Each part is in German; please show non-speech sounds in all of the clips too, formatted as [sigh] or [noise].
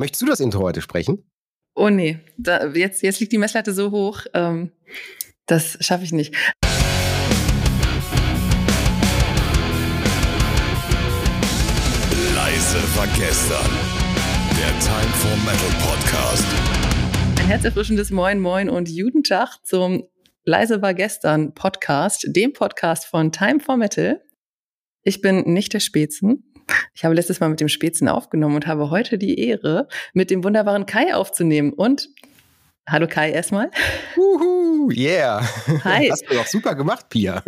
Möchtest du das Intro heute sprechen? Oh nee, da, jetzt, jetzt liegt die Messlatte so hoch, ähm, das schaffe ich nicht. Leise war gestern. Der Time for Metal Podcast. Ein herzerfrischendes Moin Moin und guten Tag zum Leise war gestern Podcast, dem Podcast von Time for Metal. Ich bin nicht der Spätzen. Ich habe letztes Mal mit dem Spätzen aufgenommen und habe heute die Ehre, mit dem wunderbaren Kai aufzunehmen. Und hallo Kai erstmal. Uhu, yeah. Hi. Hast du doch super gemacht, Pia.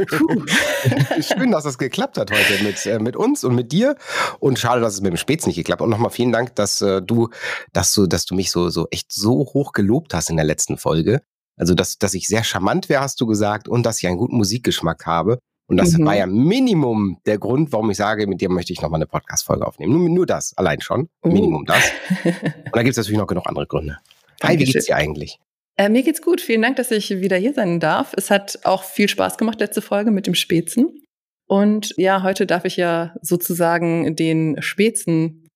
[laughs] Schön, dass es geklappt hat heute mit, äh, mit uns und mit dir. Und schade, dass es mit dem Spätz nicht geklappt hat. Und nochmal vielen Dank, dass äh, du, dass du, dass du mich so, so echt so hoch gelobt hast in der letzten Folge. Also, dass, dass ich sehr charmant wäre, hast du gesagt, und dass ich einen guten Musikgeschmack habe. Und das mhm. war ja Minimum der Grund, warum ich sage, mit dir möchte ich nochmal eine Podcast-Folge aufnehmen. Nur, nur das, allein schon. Uh. Minimum das. [laughs] Und da gibt es natürlich noch genug andere Gründe. Hi, wie geht's dir eigentlich? Äh, mir geht's gut. Vielen Dank, dass ich wieder hier sein darf. Es hat auch viel Spaß gemacht, letzte Folge mit dem Spätzen. Und ja, heute darf ich ja sozusagen den Spätzen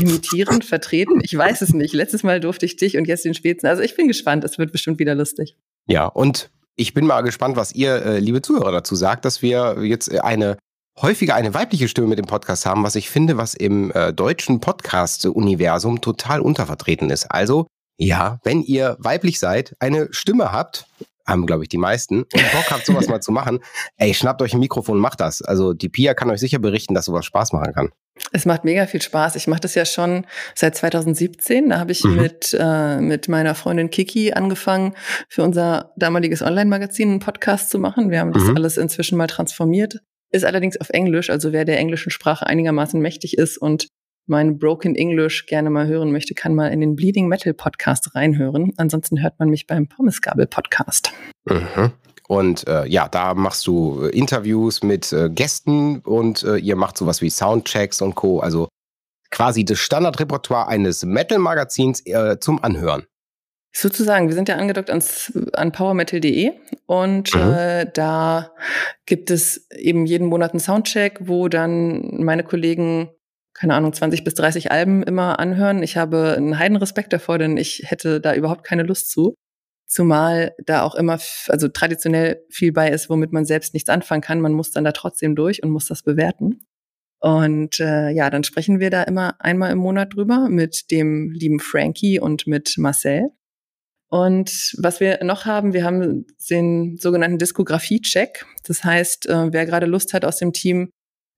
imitieren, [laughs] vertreten. Ich weiß es nicht. Letztes Mal durfte ich dich und jetzt den Spätzen. Also ich bin gespannt. Es wird bestimmt wieder lustig. Ja, und ich bin mal gespannt, was ihr, äh, liebe Zuhörer, dazu sagt, dass wir jetzt eine häufiger eine weibliche Stimme mit dem Podcast haben, was ich finde, was im äh, deutschen Podcast-Universum total untervertreten ist. Also, ja, wenn ihr weiblich seid, eine Stimme habt, haben, glaube ich, die meisten, und Bock habt, sowas mal zu machen, ey, schnappt euch ein Mikrofon und macht das. Also die Pia kann euch sicher berichten, dass sowas Spaß machen kann. Es macht mega viel Spaß. Ich mache das ja schon seit 2017. Da habe ich mhm. mit, äh, mit meiner Freundin Kiki angefangen, für unser damaliges Online-Magazin einen Podcast zu machen. Wir haben das mhm. alles inzwischen mal transformiert. Ist allerdings auf Englisch. Also wer der englischen Sprache einigermaßen mächtig ist und mein Broken English gerne mal hören möchte, kann mal in den Bleeding Metal Podcast reinhören. Ansonsten hört man mich beim Pommesgabel Podcast. Mhm. Und äh, ja, da machst du äh, Interviews mit äh, Gästen und äh, ihr macht sowas wie Soundchecks und Co. Also quasi das Standardrepertoire eines Metal-Magazins äh, zum Anhören. Sozusagen, wir sind ja angedockt ans, an powermetal.de und mhm. äh, da gibt es eben jeden Monat einen Soundcheck, wo dann meine Kollegen, keine Ahnung, 20 bis 30 Alben immer anhören. Ich habe einen Heidenrespekt davor, denn ich hätte da überhaupt keine Lust zu. Zumal da auch immer, also traditionell viel bei ist, womit man selbst nichts anfangen kann. Man muss dann da trotzdem durch und muss das bewerten. Und äh, ja, dann sprechen wir da immer einmal im Monat drüber mit dem lieben Frankie und mit Marcel. Und was wir noch haben, wir haben den sogenannten Diskografie-Check. Das heißt, äh, wer gerade Lust hat aus dem Team,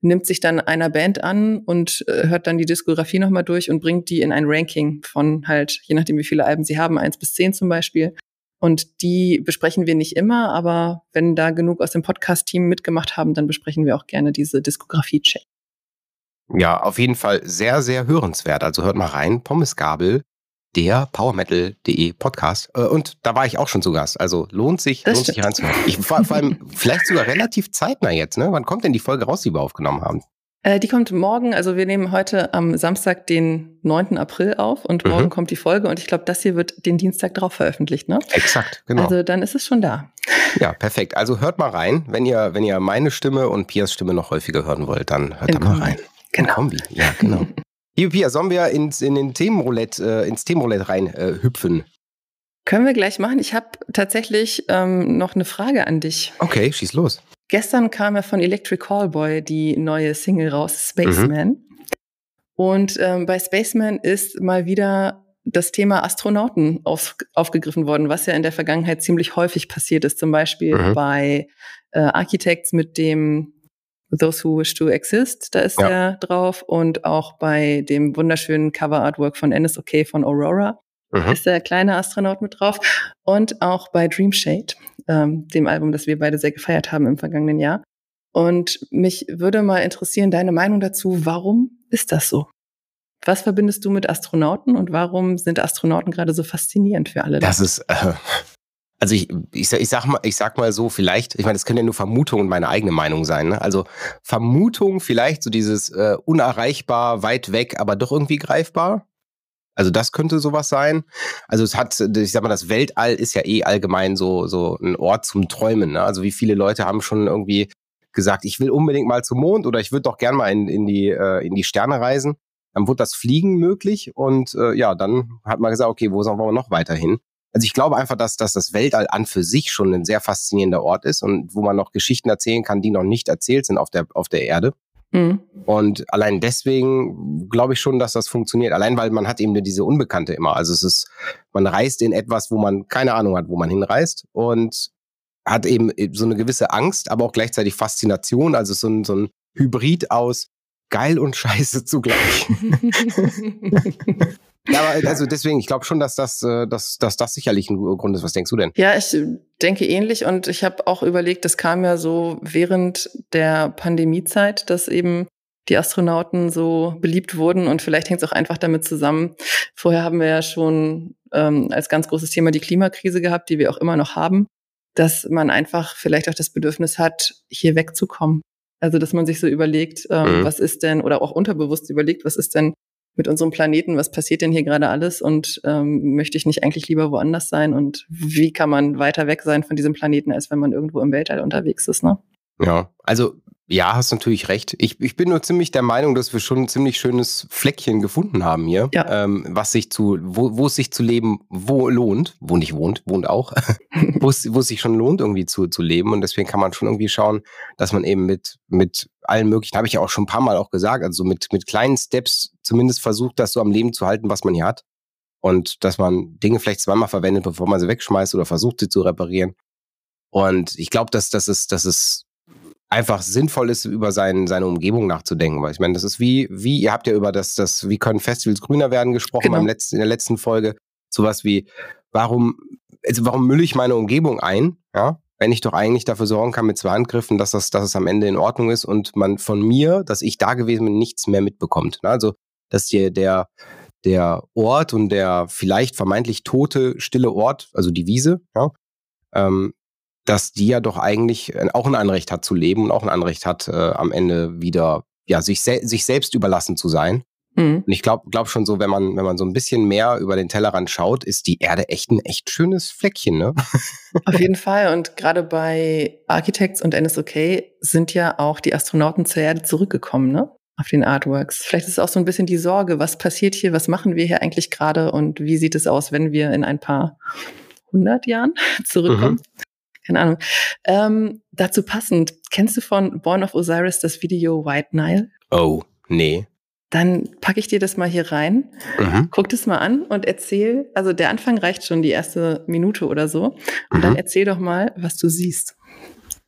nimmt sich dann einer Band an und äh, hört dann die Diskografie nochmal durch und bringt die in ein Ranking von halt, je nachdem wie viele Alben sie haben, eins bis zehn zum Beispiel. Und die besprechen wir nicht immer, aber wenn da genug aus dem Podcast-Team mitgemacht haben, dann besprechen wir auch gerne diese Diskografie-Check. Ja, auf jeden Fall sehr, sehr hörenswert. Also hört mal rein. Pommesgabel, der powermetal.de Podcast. Äh, und da war ich auch schon zu Gast. Also lohnt sich, das lohnt stimmt. sich reinzuhören. Ich, vor, vor allem [laughs] vielleicht sogar relativ zeitnah jetzt. Ne? Wann kommt denn die Folge raus, die wir aufgenommen haben? Äh, die kommt morgen, also wir nehmen heute am Samstag, den 9. April auf und morgen mhm. kommt die Folge und ich glaube, das hier wird den Dienstag drauf veröffentlicht, ne? Exakt, genau. Also dann ist es schon da. Ja, perfekt. Also hört mal rein. Wenn ihr, wenn ihr meine Stimme und Pias Stimme noch häufiger hören wollt, dann hört Im da mal rein. Genau. Kombi, ja, genau. [laughs] Liebe Pia, sollen wir ins, in den Themenroulette, äh, ins Themenroulette rein äh, hüpfen? Können wir gleich machen. Ich habe tatsächlich ähm, noch eine Frage an dich. Okay, schieß los. Gestern kam ja von Electric Callboy die neue Single raus, Spaceman. Mhm. Und ähm, bei Spaceman ist mal wieder das Thema Astronauten auf, aufgegriffen worden, was ja in der Vergangenheit ziemlich häufig passiert ist. Zum Beispiel mhm. bei äh, Architects mit dem Those Who Wish to Exist, da ist ja. er drauf. Und auch bei dem wunderschönen Cover-Artwork von NSOK von Aurora mhm. ist der kleine Astronaut mit drauf. Und auch bei Dream Shade ähm, dem Album, das wir beide sehr gefeiert haben im vergangenen Jahr. Und mich würde mal interessieren, deine Meinung dazu, warum ist das so? Was verbindest du mit Astronauten und warum sind Astronauten gerade so faszinierend für alle? Das ist, äh, also ich, ich, ich, sag mal, ich sag mal so, vielleicht, ich meine, das können ja nur Vermutungen meine eigene Meinung sein. Ne? Also Vermutung, vielleicht so dieses äh, unerreichbar, weit weg, aber doch irgendwie greifbar. Also das könnte sowas sein. Also es hat, ich sag mal, das Weltall ist ja eh allgemein so, so ein Ort zum Träumen. Ne? Also wie viele Leute haben schon irgendwie gesagt, ich will unbedingt mal zum Mond oder ich würde doch gern mal in, in, die, äh, in die Sterne reisen. dann wurde das Fliegen möglich und äh, ja, dann hat man gesagt, okay, wo sollen wir noch weiterhin? Also ich glaube einfach, dass, dass das Weltall an für sich schon ein sehr faszinierender Ort ist und wo man noch Geschichten erzählen kann, die noch nicht erzählt sind auf der, auf der Erde. Mhm. Und allein deswegen glaube ich schon, dass das funktioniert. Allein weil man hat eben diese Unbekannte immer. Also es ist, man reist in etwas, wo man keine Ahnung hat, wo man hinreist und hat eben so eine gewisse Angst, aber auch gleichzeitig Faszination. Also so ein, so ein Hybrid aus geil und [laughs] scheiße zugleich. [laughs] Ja, aber also deswegen, ich glaube schon, dass das, äh, dass, dass das sicherlich ein Grund ist. Was denkst du denn? Ja, ich denke ähnlich und ich habe auch überlegt, das kam ja so während der Pandemiezeit, dass eben die Astronauten so beliebt wurden und vielleicht hängt es auch einfach damit zusammen. Vorher haben wir ja schon ähm, als ganz großes Thema die Klimakrise gehabt, die wir auch immer noch haben, dass man einfach vielleicht auch das Bedürfnis hat, hier wegzukommen. Also dass man sich so überlegt, ähm, mhm. was ist denn, oder auch unterbewusst überlegt, was ist denn mit unserem Planeten, was passiert denn hier gerade alles und ähm, möchte ich nicht eigentlich lieber woanders sein und wie kann man weiter weg sein von diesem Planeten, als wenn man irgendwo im Weltall unterwegs ist, ne? Ja, also ja, hast natürlich recht. Ich, ich bin nur ziemlich der Meinung, dass wir schon ein ziemlich schönes Fleckchen gefunden haben hier, ja. ähm, was sich zu, wo, wo es sich zu leben, wo lohnt, wo nicht wohnt, wohnt auch, [laughs] wo es, wo es sich schon lohnt, irgendwie zu, zu leben. Und deswegen kann man schon irgendwie schauen, dass man eben mit, mit allen möglichen, habe ich ja auch schon ein paar Mal auch gesagt, also mit, mit kleinen Steps zumindest versucht, das so am Leben zu halten, was man hier hat. Und dass man Dinge vielleicht zweimal verwendet, bevor man sie wegschmeißt oder versucht, sie zu reparieren. Und ich glaube, dass das ist, das ist einfach sinnvoll ist, über sein, seine Umgebung nachzudenken. Weil ich meine, das ist wie, wie, ihr habt ja über das, das, wie können Festivals grüner werden gesprochen genau. beim letzten, in der letzten Folge. Sowas wie, warum, also warum mülle ich meine Umgebung ein? Ja, wenn ich doch eigentlich dafür sorgen kann mit zwei Handgriffen, dass das, dass es am Ende in Ordnung ist und man von mir, dass ich da gewesen bin, nichts mehr mitbekommt. Ne? Also, dass hier der, der Ort und der vielleicht vermeintlich tote, stille Ort, also die Wiese, ja, ähm, dass die ja doch eigentlich äh, auch ein Anrecht hat zu leben und auch ein Anrecht hat, äh, am Ende wieder ja, sich, se sich selbst überlassen zu sein. Mhm. Und ich glaube glaub schon so, wenn man, wenn man so ein bisschen mehr über den Tellerrand schaut, ist die Erde echt ein echt schönes Fleckchen, ne? [laughs] Auf jeden Fall. Und gerade bei Architects und NSOK sind ja auch die Astronauten zur Erde zurückgekommen, ne? Auf den Artworks. Vielleicht ist es auch so ein bisschen die Sorge, was passiert hier, was machen wir hier eigentlich gerade und wie sieht es aus, wenn wir in ein paar hundert Jahren [laughs] zurückkommen? Mhm keine Ahnung. Ähm, dazu passend, kennst du von Born of Osiris das Video White Nile? Oh, nee. Dann packe ich dir das mal hier rein, mhm. guck das mal an und erzähl, also der Anfang reicht schon die erste Minute oder so. Und mhm. dann erzähl doch mal, was du siehst.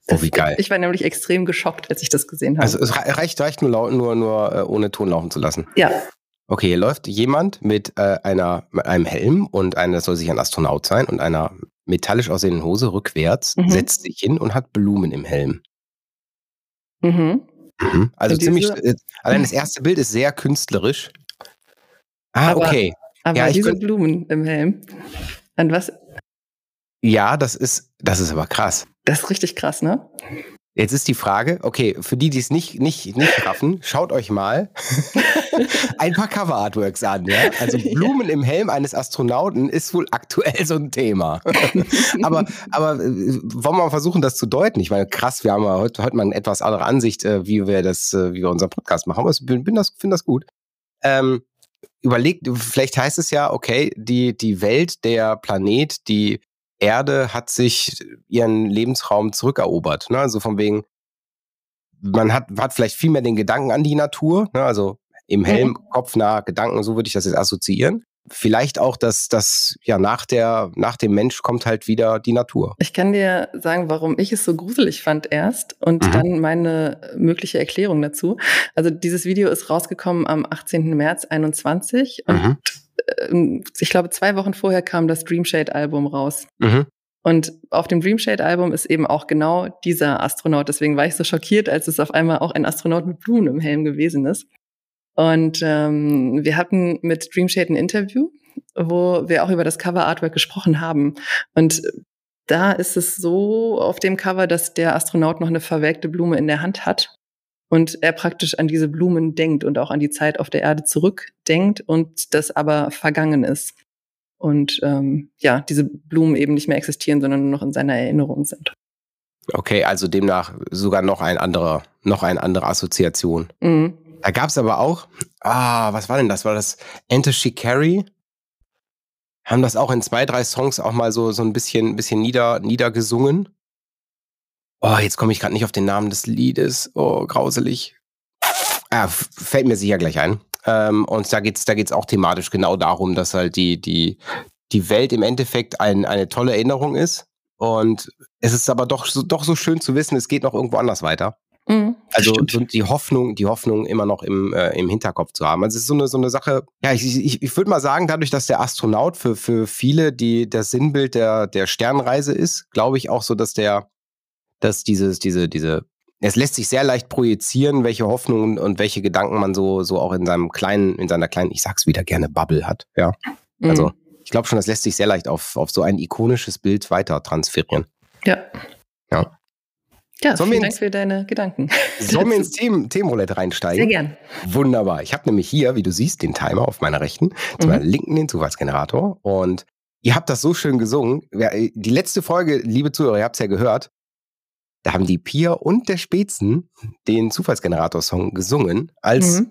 Das, oh, wie geil. Ich war nämlich extrem geschockt, als ich das gesehen habe. Also es reicht, reicht nur, nur, nur äh, ohne Ton laufen zu lassen. Ja. Okay, hier läuft jemand mit äh, einer mit einem Helm und einer soll sich ein Astronaut sein und einer metallisch aussehenden Hose rückwärts, mhm. setzt sich hin und hat Blumen im Helm. Mhm. Mhm. Also ziemlich, äh, allein das erste Bild ist sehr künstlerisch. Ah, aber, okay. Aber ja, diese Blumen im Helm. An was? Ja, das ist, das ist aber krass. Das ist richtig krass, ne? Jetzt ist die Frage, okay, für die, die es nicht, nicht, nicht raffen, [laughs] schaut euch mal [laughs] ein paar Cover-Artworks an. Ja? Also Blumen ja. im Helm eines Astronauten ist wohl aktuell so ein Thema. [laughs] aber, aber äh, wollen wir mal versuchen, das zu deuten? Ich meine, krass, wir haben ja heute, heute mal eine etwas andere Ansicht, äh, wie wir das, äh, wie wir unseren Podcast machen. Aber ich bin das, finde das gut. Ähm, überlegt, vielleicht heißt es ja, okay, die, die Welt, der Planet, die Erde hat sich ihren Lebensraum zurückerobert. Ne? Also von wegen, man hat, hat vielleicht viel mehr den Gedanken an die Natur, ne? also im Helm, mhm. kopfnah Gedanken, so würde ich das jetzt assoziieren. Vielleicht auch, dass das ja nach der nach dem Mensch kommt halt wieder die Natur. Ich kann dir sagen, warum ich es so gruselig fand erst und mhm. dann meine mögliche Erklärung dazu. Also dieses Video ist rausgekommen am 18. März 21 und. Ähm, ich glaube, zwei Wochen vorher kam das Dreamshade-Album raus. Mhm. Und auf dem Dreamshade-Album ist eben auch genau dieser Astronaut. Deswegen war ich so schockiert, als es auf einmal auch ein Astronaut mit Blumen im Helm gewesen ist. Und ähm, wir hatten mit Dreamshade ein Interview, wo wir auch über das Cover-Artwork gesprochen haben. Und da ist es so auf dem Cover, dass der Astronaut noch eine verwelkte Blume in der Hand hat und er praktisch an diese Blumen denkt und auch an die Zeit auf der Erde zurückdenkt und das aber vergangen ist. Und ähm, ja, diese Blumen eben nicht mehr existieren, sondern nur noch in seiner Erinnerung sind. Okay, also demnach sogar noch ein anderer, noch eine andere Assoziation. Mhm. Da gab es aber auch, ah, was war denn das? War das Enter Shikari? Haben das auch in zwei, drei Songs auch mal so, so ein bisschen, bisschen nieder, niedergesungen. Oh, jetzt komme ich gerade nicht auf den Namen des Liedes. Oh, grauselig. Ah, fällt mir sicher gleich ein. Ähm, und da geht's, da geht's auch thematisch genau darum, dass halt die, die, die Welt im Endeffekt ein, eine tolle Erinnerung ist. Und es ist aber doch so, doch so schön zu wissen, es geht noch irgendwo anders weiter. Mhm, also die Hoffnung, die Hoffnung immer noch im, äh, im Hinterkopf zu haben. Also es ist so eine, so eine Sache, ja, ich, ich, ich würde mal sagen, dadurch, dass der Astronaut für, für viele die, das Sinnbild der, der Sternreise ist, glaube ich auch so, dass der, dass dieses, diese, diese, es lässt sich sehr leicht projizieren, welche Hoffnungen und welche Gedanken man so, so auch in seinem kleinen, in seiner kleinen, ich sag's wieder gerne, Bubble hat. Ja. Also mhm. ich glaube schon, das lässt sich sehr leicht auf, auf so ein ikonisches Bild weiter transferieren. Ja. Ja. Ja, sollen vielen Dank für deine Gedanken. Sollen wir ins [laughs] Themen, Themenroulette reinsteigen? Sehr gern. Wunderbar. Ich habe nämlich hier, wie du siehst, den Timer auf meiner rechten, zu mhm. meiner linken den Zufallsgenerator. Und ihr habt das so schön gesungen. Die letzte Folge, liebe Zuhörer, ihr habt es ja gehört, da haben die Pia und der Spätzen den Zufallsgenerator-Song gesungen als mhm.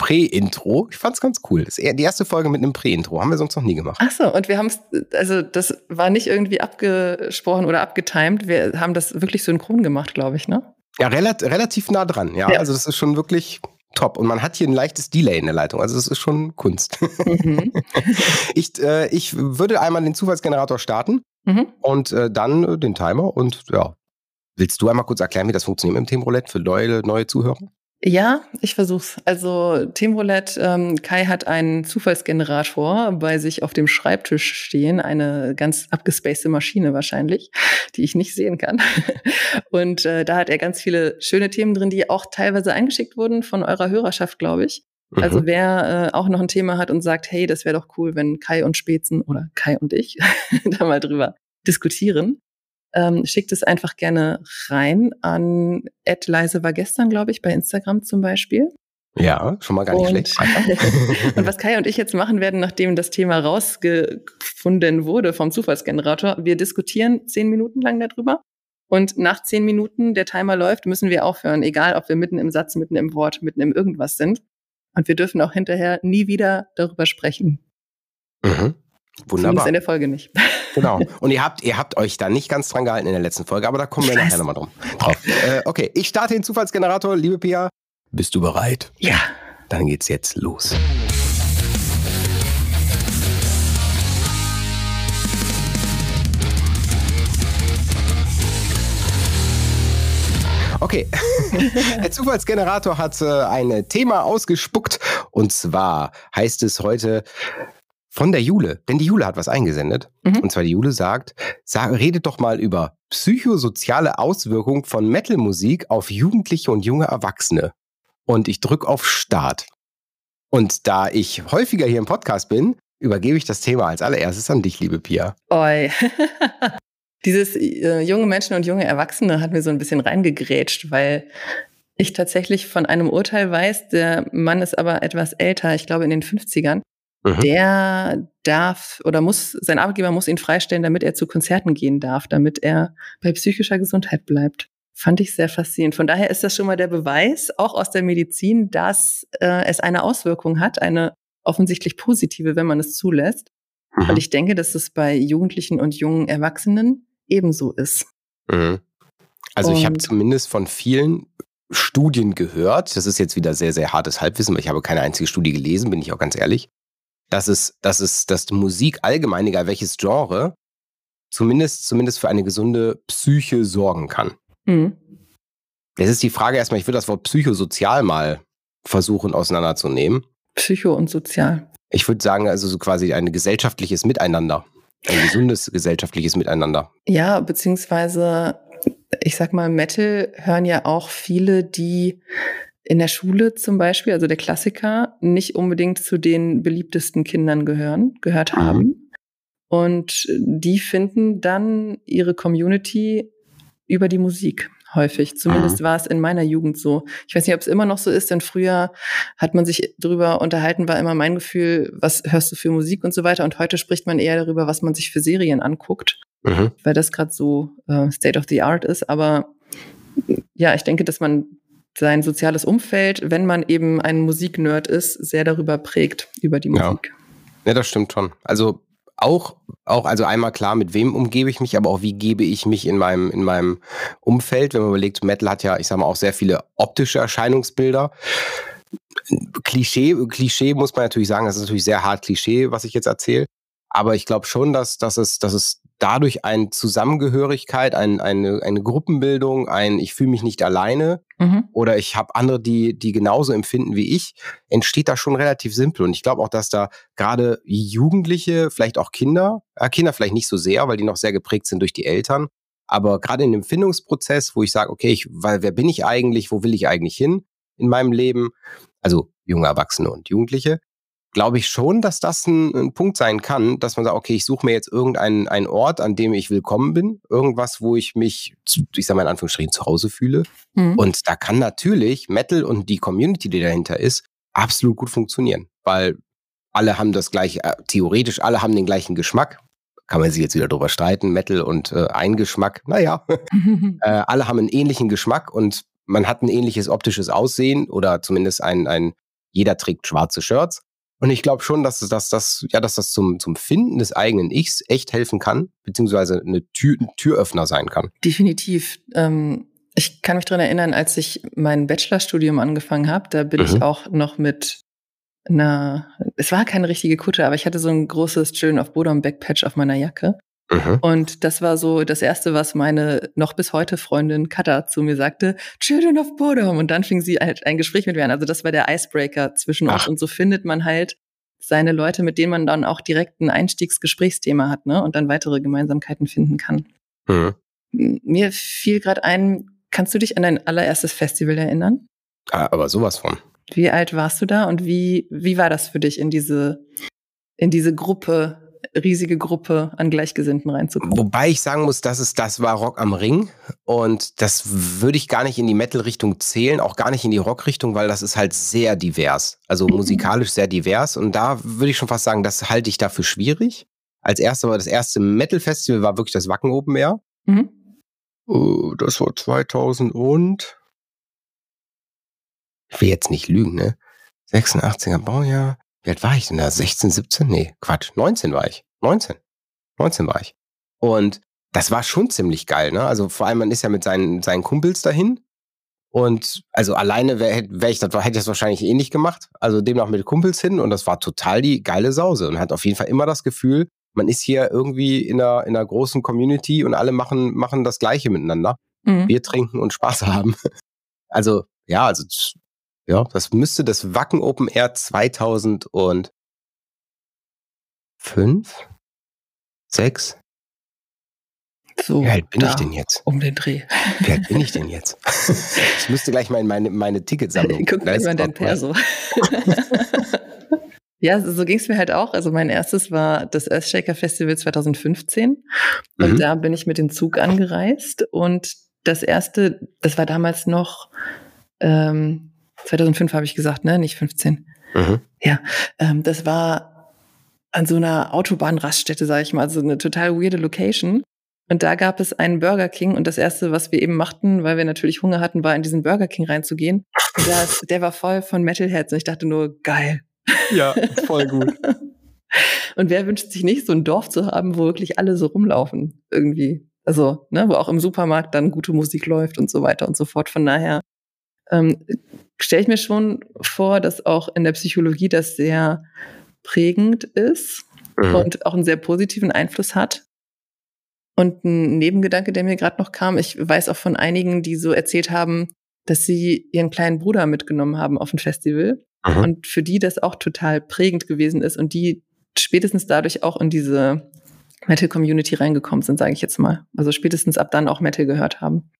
Prä-Intro. Ich fand's ganz cool. Das ist die erste Folge mit einem Prä-Intro. Haben wir sonst noch nie gemacht. Ach so, und wir haben es, also das war nicht irgendwie abgesprochen oder abgetimed. Wir haben das wirklich synchron gemacht, glaube ich, ne? Ja, relat relativ nah dran, ja. ja. Also das ist schon wirklich top. Und man hat hier ein leichtes Delay in der Leitung. Also das ist schon Kunst. Mhm. [laughs] ich, äh, ich würde einmal den Zufallsgenerator starten mhm. und äh, dann äh, den Timer und ja. Willst du einmal kurz erklären, wie das funktioniert mit dem Themenroulette für neue, neue Zuhörer? Ja, ich versuch's. Also Themenroulette, ähm, Kai hat einen Zufallsgenerator bei sich auf dem Schreibtisch stehen, eine ganz abgespacede Maschine wahrscheinlich, die ich nicht sehen kann. [laughs] Und äh, da hat er ganz viele schöne Themen drin, die auch teilweise eingeschickt wurden von eurer Hörerschaft, glaube ich. Also mhm. Also wer äh, auch noch ein Thema hat und sagt, hey, das wäre doch cool, wenn Kai und Spätzen oder Kai und ich [laughs] da mal drüber diskutieren, ähm, schickt es einfach gerne rein an Ed leise war gestern, glaube ich, bei Instagram zum Beispiel. Ja, schon mal gar nicht und, schlecht. [laughs] und was Kai und ich jetzt machen werden, nachdem das Thema rausgefunden wurde vom Zufallsgenerator, wir diskutieren zehn Minuten lang darüber. Und nach zehn Minuten, der Timer läuft, müssen wir aufhören, egal ob wir mitten im Satz, mitten im Wort, mitten im irgendwas sind. Und wir dürfen auch hinterher nie wieder darüber sprechen. Mhm. Wunderbar. Zumindest in der Folge nicht. [laughs] Genau. Und ihr habt, ihr habt euch da nicht ganz dran gehalten in der letzten Folge, aber da kommen wir nachher nochmal drum, drauf. Äh, okay, ich starte den Zufallsgenerator. Liebe Pia, bist du bereit? Ja. Dann geht's jetzt los. Okay, [laughs] der Zufallsgenerator hat äh, ein Thema ausgespuckt und zwar heißt es heute von der Jule, denn die Jule hat was eingesendet. Mhm. Und zwar die Jule sagt, sag, redet doch mal über psychosoziale Auswirkungen von Metalmusik auf Jugendliche und junge Erwachsene. Und ich drücke auf Start. Und da ich häufiger hier im Podcast bin, übergebe ich das Thema als allererstes an dich, liebe Pia. Oi. [laughs] Dieses äh, junge Menschen und junge Erwachsene hat mir so ein bisschen reingegrätscht, weil ich tatsächlich von einem Urteil weiß, der Mann ist aber etwas älter, ich glaube in den 50ern. Mhm. Der darf oder muss, sein Arbeitgeber muss ihn freistellen, damit er zu Konzerten gehen darf, damit er bei psychischer Gesundheit bleibt. Fand ich sehr faszinierend. Von daher ist das schon mal der Beweis, auch aus der Medizin, dass äh, es eine Auswirkung hat, eine offensichtlich positive, wenn man es zulässt. Mhm. Und ich denke, dass es bei Jugendlichen und jungen Erwachsenen ebenso ist. Mhm. Also und ich habe zumindest von vielen Studien gehört, das ist jetzt wieder sehr, sehr hartes Halbwissen, weil ich habe keine einzige Studie gelesen, bin ich auch ganz ehrlich, dass es, dass es, dass die Musik allgemein, egal welches Genre, zumindest, zumindest für eine gesunde Psyche sorgen kann. Mhm. Jetzt ist die Frage erstmal, ich würde das Wort psychosozial mal versuchen auseinanderzunehmen. Psycho und sozial. Ich würde sagen, also so quasi ein gesellschaftliches Miteinander. Ein gesundes gesellschaftliches Miteinander. Ja, beziehungsweise, ich sag mal, Metal hören ja auch viele, die in der Schule zum Beispiel, also der Klassiker, nicht unbedingt zu den beliebtesten Kindern gehören, gehört mhm. haben. Und die finden dann ihre Community über die Musik häufig. Zumindest mhm. war es in meiner Jugend so. Ich weiß nicht, ob es immer noch so ist, denn früher hat man sich darüber unterhalten, war immer mein Gefühl, was hörst du für Musik und so weiter. Und heute spricht man eher darüber, was man sich für Serien anguckt, mhm. weil das gerade so äh, State of the Art ist. Aber ja, ich denke, dass man sein soziales Umfeld, wenn man eben ein Musiknerd ist, sehr darüber prägt, über die Musik. Ja, ja das stimmt schon. Also auch, auch, also einmal klar, mit wem umgebe ich mich, aber auch wie gebe ich mich in meinem, in meinem Umfeld. Wenn man überlegt, Metal hat ja, ich sag mal, auch sehr viele optische Erscheinungsbilder. Klischee, Klischee muss man natürlich sagen, das ist natürlich sehr hart Klischee, was ich jetzt erzähle. Aber ich glaube schon, dass, dass, es, dass es dadurch eine Zusammengehörigkeit, ein, eine, eine Gruppenbildung, ein Ich fühle mich nicht alleine mhm. oder ich habe andere, die, die genauso empfinden wie ich, entsteht da schon relativ simpel. Und ich glaube auch, dass da gerade Jugendliche, vielleicht auch Kinder, äh, Kinder vielleicht nicht so sehr, weil die noch sehr geprägt sind durch die Eltern, aber gerade in dem Findungsprozess, wo ich sage, okay, ich, weil wer bin ich eigentlich, wo will ich eigentlich hin in meinem Leben, also junge Erwachsene und Jugendliche, glaube ich schon, dass das ein, ein, Punkt sein kann, dass man sagt, okay, ich suche mir jetzt irgendeinen einen Ort, an dem ich willkommen bin, irgendwas, wo ich mich, ich sage mal in Anführungsstrichen, zu Hause fühle. Mhm. Und da kann natürlich Metal und die Community, die dahinter ist, absolut gut funktionieren, weil alle haben das gleiche, äh, theoretisch alle haben den gleichen Geschmack. Kann man sich jetzt wieder drüber streiten, Metal und äh, ein Geschmack, naja, [laughs] [laughs] äh, alle haben einen ähnlichen Geschmack und man hat ein ähnliches optisches Aussehen oder zumindest ein, ein jeder trägt schwarze Shirts. Und ich glaube schon, dass, dass, dass, ja, dass das zum, zum Finden des eigenen Ichs echt helfen kann, beziehungsweise eine Tür, ein Türöffner sein kann. Definitiv. Ähm, ich kann mich dran erinnern, als ich mein Bachelorstudium angefangen habe, da bin mhm. ich auch noch mit einer, es war keine richtige Kutte, aber ich hatte so ein großes Children of Bodom Backpatch auf meiner Jacke. Mhm. Und das war so das erste, was meine noch bis heute Freundin Katha zu mir sagte, Children of Bodom. Und dann fing sie halt ein Gespräch mit mir an. Also das war der Icebreaker zwischen Ach. uns. Und so findet man halt seine Leute, mit denen man dann auch direkt ein Einstiegsgesprächsthema hat, ne? Und dann weitere Gemeinsamkeiten finden kann. Mhm. Mir fiel gerade ein, kannst du dich an dein allererstes Festival erinnern? Ah, aber sowas von. Wie alt warst du da und wie, wie war das für dich in diese, in diese Gruppe riesige Gruppe an Gleichgesinnten reinzukommen. Wobei ich sagen muss, dass es das war Rock am Ring und das würde ich gar nicht in die Metal-Richtung zählen, auch gar nicht in die Rock-Richtung, weil das ist halt sehr divers, also mhm. musikalisch sehr divers und da würde ich schon fast sagen, das halte ich dafür schwierig. Als erstes war das erste Metal-Festival war wirklich das Wacken Open Air. Mhm. Uh, das war 2000 und ich will jetzt nicht lügen, ne? 86er Baujahr. Wie alt war ich denn da? 16, 17? Nee, Quatsch. 19 war ich. 19. 19 war ich. Und das war schon ziemlich geil, ne? Also vor allem, man ist ja mit seinen, seinen Kumpels dahin. Und also alleine wäre wär ich das, hätte ich das wahrscheinlich eh nicht gemacht. Also demnach mit Kumpels hin und das war total die geile Sause und hat auf jeden Fall immer das Gefühl, man ist hier irgendwie in einer, in einer großen Community und alle machen, machen das Gleiche miteinander. Mhm. Bier trinken und Spaß [laughs] haben. Also, ja, also ja, das müsste das Wacken Open Air 2005, 6. So, Wie alt bin ich denn jetzt? Um den Dreh. Wie alt bin ich denn jetzt? [laughs] ich müsste gleich mal in meine, meine Ticketsammlung gucken. [laughs] Guck mal in dein Perso. [laughs] ja, so ging es mir halt auch. Also mein erstes war das Earthshaker Festival 2015. Und mhm. da bin ich mit dem Zug angereist. Und das erste, das war damals noch ähm, 2005 habe ich gesagt, ne? Nicht 15. Mhm. Ja, ähm, das war an so einer Autobahnraststätte, sage ich mal, also eine total weirde Location. Und da gab es einen Burger King und das erste, was wir eben machten, weil wir natürlich Hunger hatten, war in diesen Burger King reinzugehen. Und das, der war voll von Metalheads und ich dachte nur, geil. Ja, voll gut. [laughs] und wer wünscht sich nicht, so ein Dorf zu haben, wo wirklich alle so rumlaufen irgendwie? Also, ne, wo auch im Supermarkt dann gute Musik läuft und so weiter und so fort. Von daher ähm, stelle ich mir schon vor, dass auch in der Psychologie das sehr prägend ist mhm. und auch einen sehr positiven Einfluss hat. Und ein Nebengedanke, der mir gerade noch kam, ich weiß auch von einigen, die so erzählt haben, dass sie ihren kleinen Bruder mitgenommen haben auf ein Festival mhm. und für die das auch total prägend gewesen ist und die spätestens dadurch auch in diese Metal-Community reingekommen sind, sage ich jetzt mal. Also spätestens ab dann auch Metal gehört haben.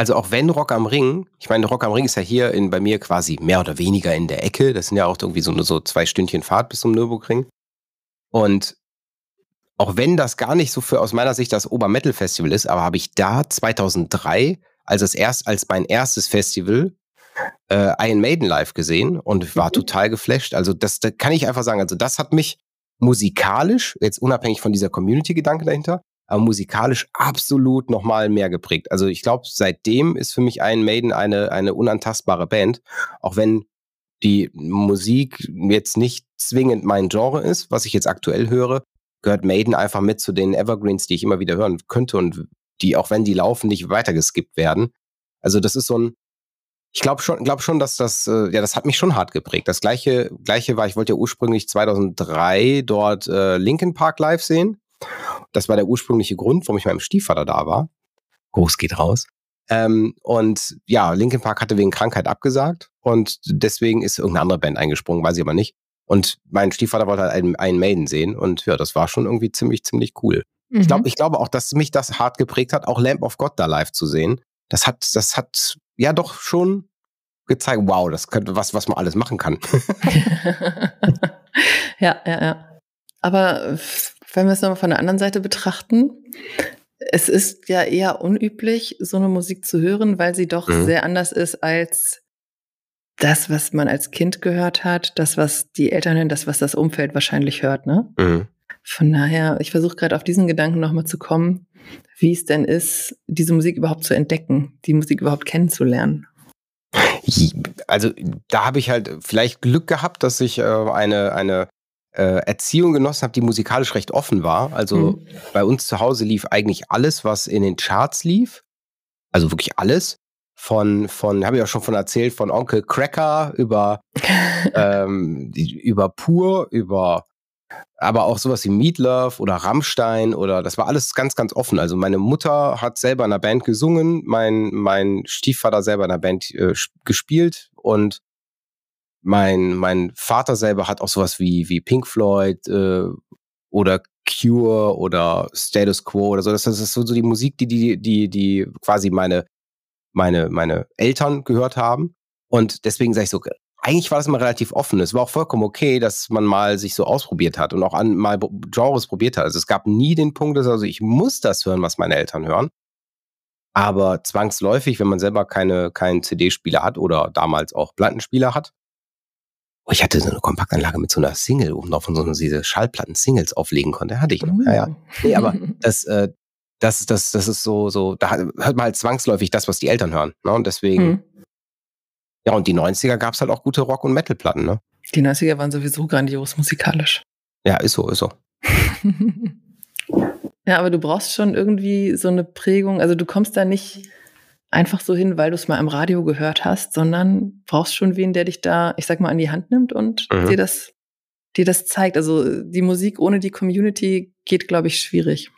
Also auch wenn Rock am Ring, ich meine, Rock am Ring ist ja hier in, bei mir quasi mehr oder weniger in der Ecke. Das sind ja auch irgendwie so, so zwei Stündchen Fahrt bis zum Nürburgring. Und auch wenn das gar nicht so für aus meiner Sicht das Obermetal-Festival ist, aber habe ich da 2003 als, es erst, als mein erstes Festival äh, Iron Maiden live gesehen und war mhm. total geflasht. Also das, das kann ich einfach sagen. Also das hat mich musikalisch, jetzt unabhängig von dieser Community-Gedanke dahinter, aber musikalisch absolut nochmal mehr geprägt. Also ich glaube, seitdem ist für mich Iron Maiden eine, eine unantastbare Band, auch wenn die Musik jetzt nicht zwingend mein Genre ist, was ich jetzt aktuell höre, gehört Maiden einfach mit zu den Evergreens, die ich immer wieder hören könnte und die, auch wenn die laufen, nicht weitergeskippt werden. Also das ist so ein, ich glaube schon, glaube schon, dass das, äh, ja, das hat mich schon hart geprägt. Das gleiche, gleiche war, ich wollte ja ursprünglich 2003 dort äh, Linkin Park live sehen. Das war der ursprüngliche Grund, warum ich mit meinem Stiefvater da war. Groß geht raus. Ähm, und ja, Linkin Park hatte wegen Krankheit abgesagt und deswegen ist irgendeine andere Band eingesprungen, weiß ich aber nicht. Und mein Stiefvater wollte halt einen, einen Maiden sehen und ja, das war schon irgendwie ziemlich, ziemlich cool. Mhm. Ich glaube, ich glaube auch, dass mich das hart geprägt hat, auch Lamp of God da live zu sehen. Das hat, das hat ja doch schon gezeigt, wow, das könnte was, was man alles machen kann. [laughs] ja, ja, ja. Aber wenn wir es nochmal von der anderen Seite betrachten, es ist ja eher unüblich, so eine Musik zu hören, weil sie doch mhm. sehr anders ist als das, was man als Kind gehört hat, das, was die Eltern hören, das, was das Umfeld wahrscheinlich hört, ne? Mhm. Von daher, ich versuche gerade auf diesen Gedanken nochmal zu kommen, wie es denn ist, diese Musik überhaupt zu entdecken, die Musik überhaupt kennenzulernen. Also da habe ich halt vielleicht Glück gehabt, dass ich äh, eine, eine Erziehung genossen habe, die musikalisch recht offen war. Also mhm. bei uns zu Hause lief eigentlich alles, was in den Charts lief. Also wirklich alles. Von, von habe ich auch schon von erzählt, von Onkel Cracker über, [laughs] ähm, über Pur, über aber auch sowas wie Meatloaf oder Rammstein oder das war alles ganz, ganz offen. Also meine Mutter hat selber in einer Band gesungen, mein, mein Stiefvater selber in einer Band äh, gespielt und mein, mein Vater selber hat auch sowas wie, wie Pink Floyd äh, oder Cure oder Status Quo oder so. Das, das ist so, so die Musik, die, die, die, die quasi meine, meine, meine Eltern gehört haben. Und deswegen sage ich so, eigentlich war das immer relativ offen. Es war auch vollkommen okay, dass man mal sich so ausprobiert hat und auch an, mal Genres probiert hat. Also es gab nie den Punkt, dass also ich muss das hören, was meine Eltern hören. Aber zwangsläufig, wenn man selber keine, keinen CD-Spieler hat oder damals auch Plattenspieler hat, Oh, ich hatte so eine Kompaktanlage mit so einer Single oben drauf und so diese Schallplatten-Singles auflegen konnte. Hatte ich noch. Ja, ja. Oh. Nee, aber [laughs] das, äh, das, das, das ist so, so, da hört man halt zwangsläufig das, was die Eltern hören. Ne? Und deswegen, hm. ja, und die 90er gab es halt auch gute Rock- und Metal-Platten, ne? Die 90er waren sowieso grandios musikalisch. Ja, ist so, ist so. [laughs] ja, aber du brauchst schon irgendwie so eine Prägung. Also du kommst da nicht einfach so hin, weil du es mal im Radio gehört hast, sondern brauchst schon wen, der dich da, ich sag mal, an die Hand nimmt und mhm. dir das, dir das zeigt. Also die Musik ohne die Community geht, glaube ich, schwierig.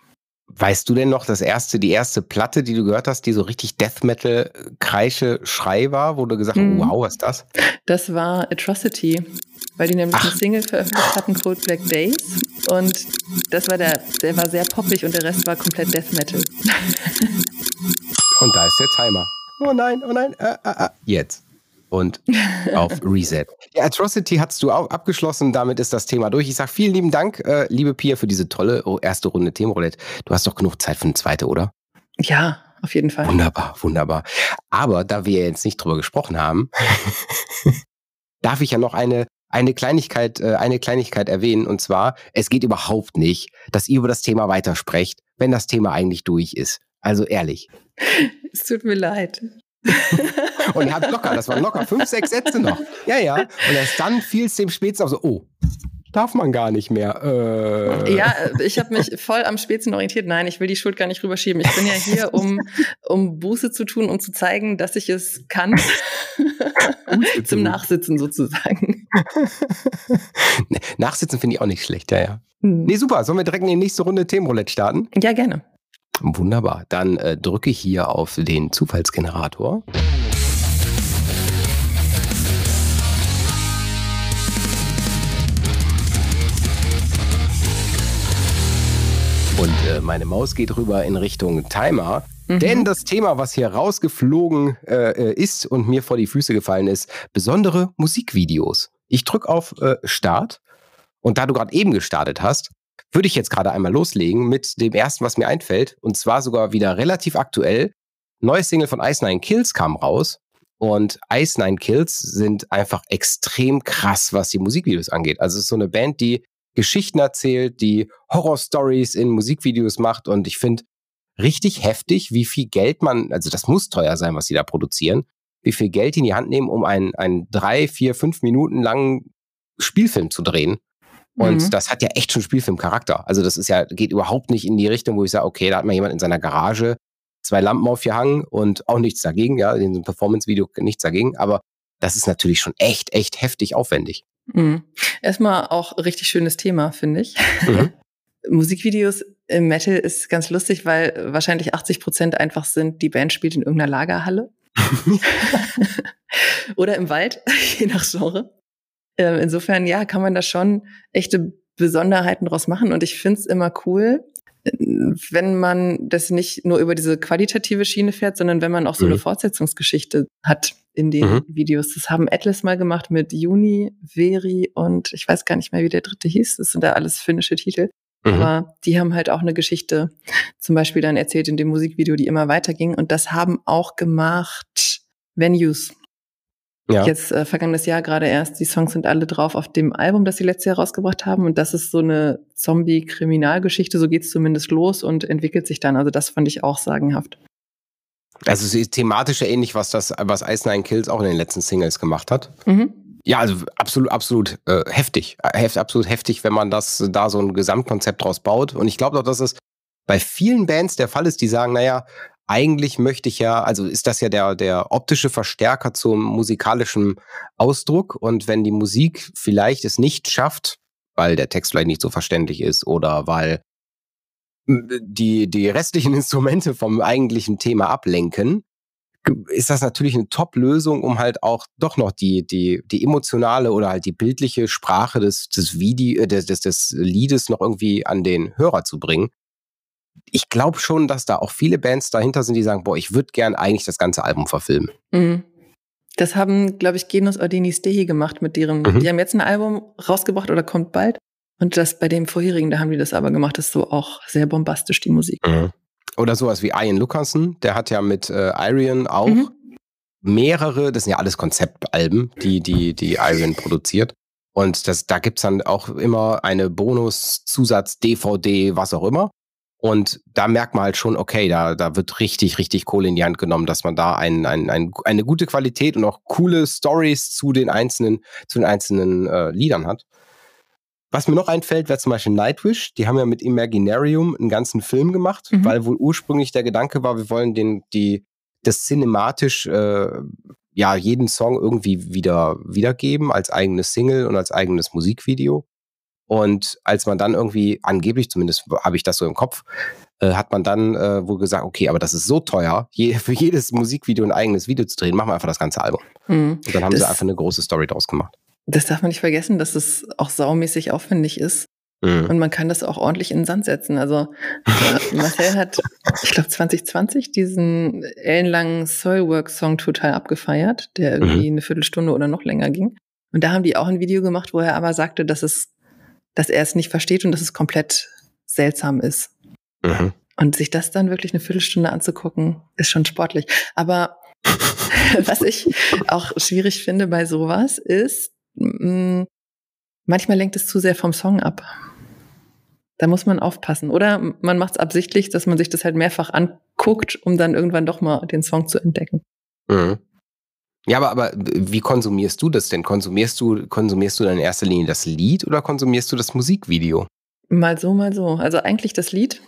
Weißt du denn noch das erste, die erste Platte, die du gehört hast, die so richtig Death Metal Kreische Schrei war, wo du gesagt hast, mhm. wow, was ist das? Das war Atrocity, weil die nämlich Ach. eine Single veröffentlicht hatten, Cold Black Days. Und das war der, der war sehr poppig und der Rest war komplett Death Metal. [laughs] Und da ist der Timer. Oh nein, oh nein, äh, äh, äh. jetzt. Und [laughs] auf Reset. Ja, Atrocity hast du auch abgeschlossen. Damit ist das Thema durch. Ich sage vielen lieben Dank, äh, liebe Pia, für diese tolle oh, erste Runde Themenroulette. Du hast doch genug Zeit für eine zweite, oder? Ja, auf jeden Fall. Wunderbar, wunderbar. Aber da wir jetzt nicht drüber gesprochen haben, [laughs] darf ich ja noch eine eine Kleinigkeit, äh, eine Kleinigkeit erwähnen. Und zwar, es geht überhaupt nicht, dass ihr über das Thema weitersprecht, wenn das Thema eigentlich durch ist. Also ehrlich. [laughs] Es tut mir leid. [laughs] und ihr habt locker, das waren locker fünf, sechs Sätze noch. Ja, ja. Und erst dann fiel es dem Spätzen auf so, oh, darf man gar nicht mehr. Äh. Ja, ich habe mich voll am Spätzen orientiert. Nein, ich will die Schuld gar nicht rüberschieben. Ich bin ja [laughs] hier, um, um Buße zu tun, um zu zeigen, dass ich es kann. Zum Nachsitzen sozusagen. Nachsitzen finde ich auch nicht schlecht, ja, ja. Hm. Nee, super. Sollen wir direkt in die nächste Runde Themenroulette starten? Ja, gerne. Wunderbar. Dann äh, drücke ich hier auf den Zufallsgenerator. Und äh, meine Maus geht rüber in Richtung Timer. Mhm. Denn das Thema, was hier rausgeflogen äh, äh, ist und mir vor die Füße gefallen ist, besondere Musikvideos. Ich drücke auf äh, Start und da du gerade eben gestartet hast, würde ich jetzt gerade einmal loslegen mit dem ersten, was mir einfällt. Und zwar sogar wieder relativ aktuell. Neues Single von Ice Nine Kills kam raus. Und Ice Nine Kills sind einfach extrem krass, was die Musikvideos angeht. Also es ist so eine Band, die Geschichten erzählt, die Horror-Stories in Musikvideos macht und ich finde richtig heftig, wie viel Geld man, also das muss teuer sein, was sie da produzieren, wie viel Geld die in die Hand nehmen, um einen, einen drei, vier, fünf Minuten langen Spielfilm zu drehen. Und mhm. das hat ja echt schon Spielfilmcharakter. Also das ist ja, geht überhaupt nicht in die Richtung, wo ich sage, okay, da hat mal jemand in seiner Garage zwei Lampen aufgehangen und auch nichts dagegen, ja, in diesem Performance-Video nichts dagegen, aber das ist natürlich schon echt, echt heftig aufwendig. Mhm. Erstmal auch richtig schönes Thema, finde ich. Mhm. [laughs] Musikvideos im Metal ist ganz lustig, weil wahrscheinlich 80 Prozent einfach sind, die Band spielt in irgendeiner Lagerhalle. [laughs] [laughs] Oder im Wald, je nach Genre. Ähm, insofern, ja, kann man da schon echte Besonderheiten draus machen. Und ich finde es immer cool, wenn man das nicht nur über diese qualitative Schiene fährt, sondern wenn man auch so mhm. eine Fortsetzungsgeschichte hat in den mhm. Videos. Das haben Atlas mal gemacht mit Juni, Veri und ich weiß gar nicht mehr, wie der dritte hieß. Das sind da alles finnische Titel. Mhm. Aber die haben halt auch eine Geschichte zum Beispiel dann erzählt in dem Musikvideo, die immer weiterging. Und das haben auch gemacht Venues. Ja. Jetzt äh, vergangenes Jahr gerade erst. Die Songs sind alle drauf auf dem Album, das sie letztes Jahr rausgebracht haben. Und das ist so eine Zombie-Kriminalgeschichte. So geht's zumindest los und entwickelt sich dann. Also das fand ich auch sagenhaft. Also es ist thematisch ja ähnlich, was das, was Ice Nine Kills auch in den letzten Singles gemacht hat. Mhm. Ja, also absolut, absolut äh, heftig. Heft, absolut heftig, wenn man das da so ein Gesamtkonzept draus baut. Und ich glaube auch, dass es bei vielen Bands der Fall ist, die sagen, naja, eigentlich möchte ich ja, also ist das ja der, der optische Verstärker zum musikalischen Ausdruck. Und wenn die Musik vielleicht es nicht schafft, weil der Text vielleicht nicht so verständlich ist oder weil die, die restlichen [laughs] Instrumente vom eigentlichen Thema ablenken, ist das natürlich eine Top-Lösung, um halt auch doch noch die, die, die emotionale oder halt die bildliche Sprache des, des, Video, äh, des, des, des Liedes noch irgendwie an den Hörer zu bringen. Ich glaube schon, dass da auch viele Bands dahinter sind, die sagen, boah, ich würde gern eigentlich das ganze Album verfilmen. Mhm. Das haben, glaube ich, Genus Ordinis Dehi gemacht mit deren, mhm. die haben jetzt ein Album rausgebracht oder kommt bald. Und das bei dem vorherigen, da haben die das aber gemacht, das ist so auch sehr bombastisch, die Musik. Mhm. Oder sowas wie Ian Lucassen, der hat ja mit äh, Irion auch mhm. mehrere, das sind ja alles Konzeptalben, die, die, die Irion produziert. Und das, da gibt's dann auch immer eine Bonus-Zusatz, DVD, was auch immer. Und da merkt man halt schon, okay, da, da wird richtig, richtig Kohle in die Hand genommen, dass man da ein, ein, ein, eine gute Qualität und auch coole Stories zu den einzelnen, zu den einzelnen äh, Liedern hat. Was mir noch einfällt, wäre zum Beispiel Nightwish. Die haben ja mit Imaginarium einen ganzen Film gemacht, mhm. weil wohl ursprünglich der Gedanke war, wir wollen den, die, das cinematisch, äh, ja, jeden Song irgendwie wieder wiedergeben als eigenes Single und als eigenes Musikvideo. Und als man dann irgendwie, angeblich zumindest habe ich das so im Kopf, äh, hat man dann äh, wohl gesagt, okay, aber das ist so teuer, je, [laughs] für jedes Musikvideo ein eigenes Video zu drehen, machen wir einfach das ganze Album. Mhm. Und dann haben das sie einfach eine große Story draus gemacht. Das darf man nicht vergessen, dass es auch saumäßig aufwendig ist. Mhm. Und man kann das auch ordentlich in den Sand setzen. Also äh, Marcel hat, ich glaube 2020, diesen ellenlangen Soilwork-Song total abgefeiert, der irgendwie mhm. eine Viertelstunde oder noch länger ging. Und da haben die auch ein Video gemacht, wo er aber sagte, dass es, dass er es nicht versteht und dass es komplett seltsam ist. Mhm. Und sich das dann wirklich eine Viertelstunde anzugucken, ist schon sportlich. Aber [laughs] was ich auch schwierig finde bei sowas ist, mh, manchmal lenkt es zu sehr vom Song ab. Da muss man aufpassen. Oder man macht es absichtlich, dass man sich das halt mehrfach anguckt, um dann irgendwann doch mal den Song zu entdecken. Mhm. Ja, aber, aber wie konsumierst du das denn? Konsumierst du, konsumierst du dann in erster Linie das Lied oder konsumierst du das Musikvideo? Mal so, mal so. Also eigentlich das Lied.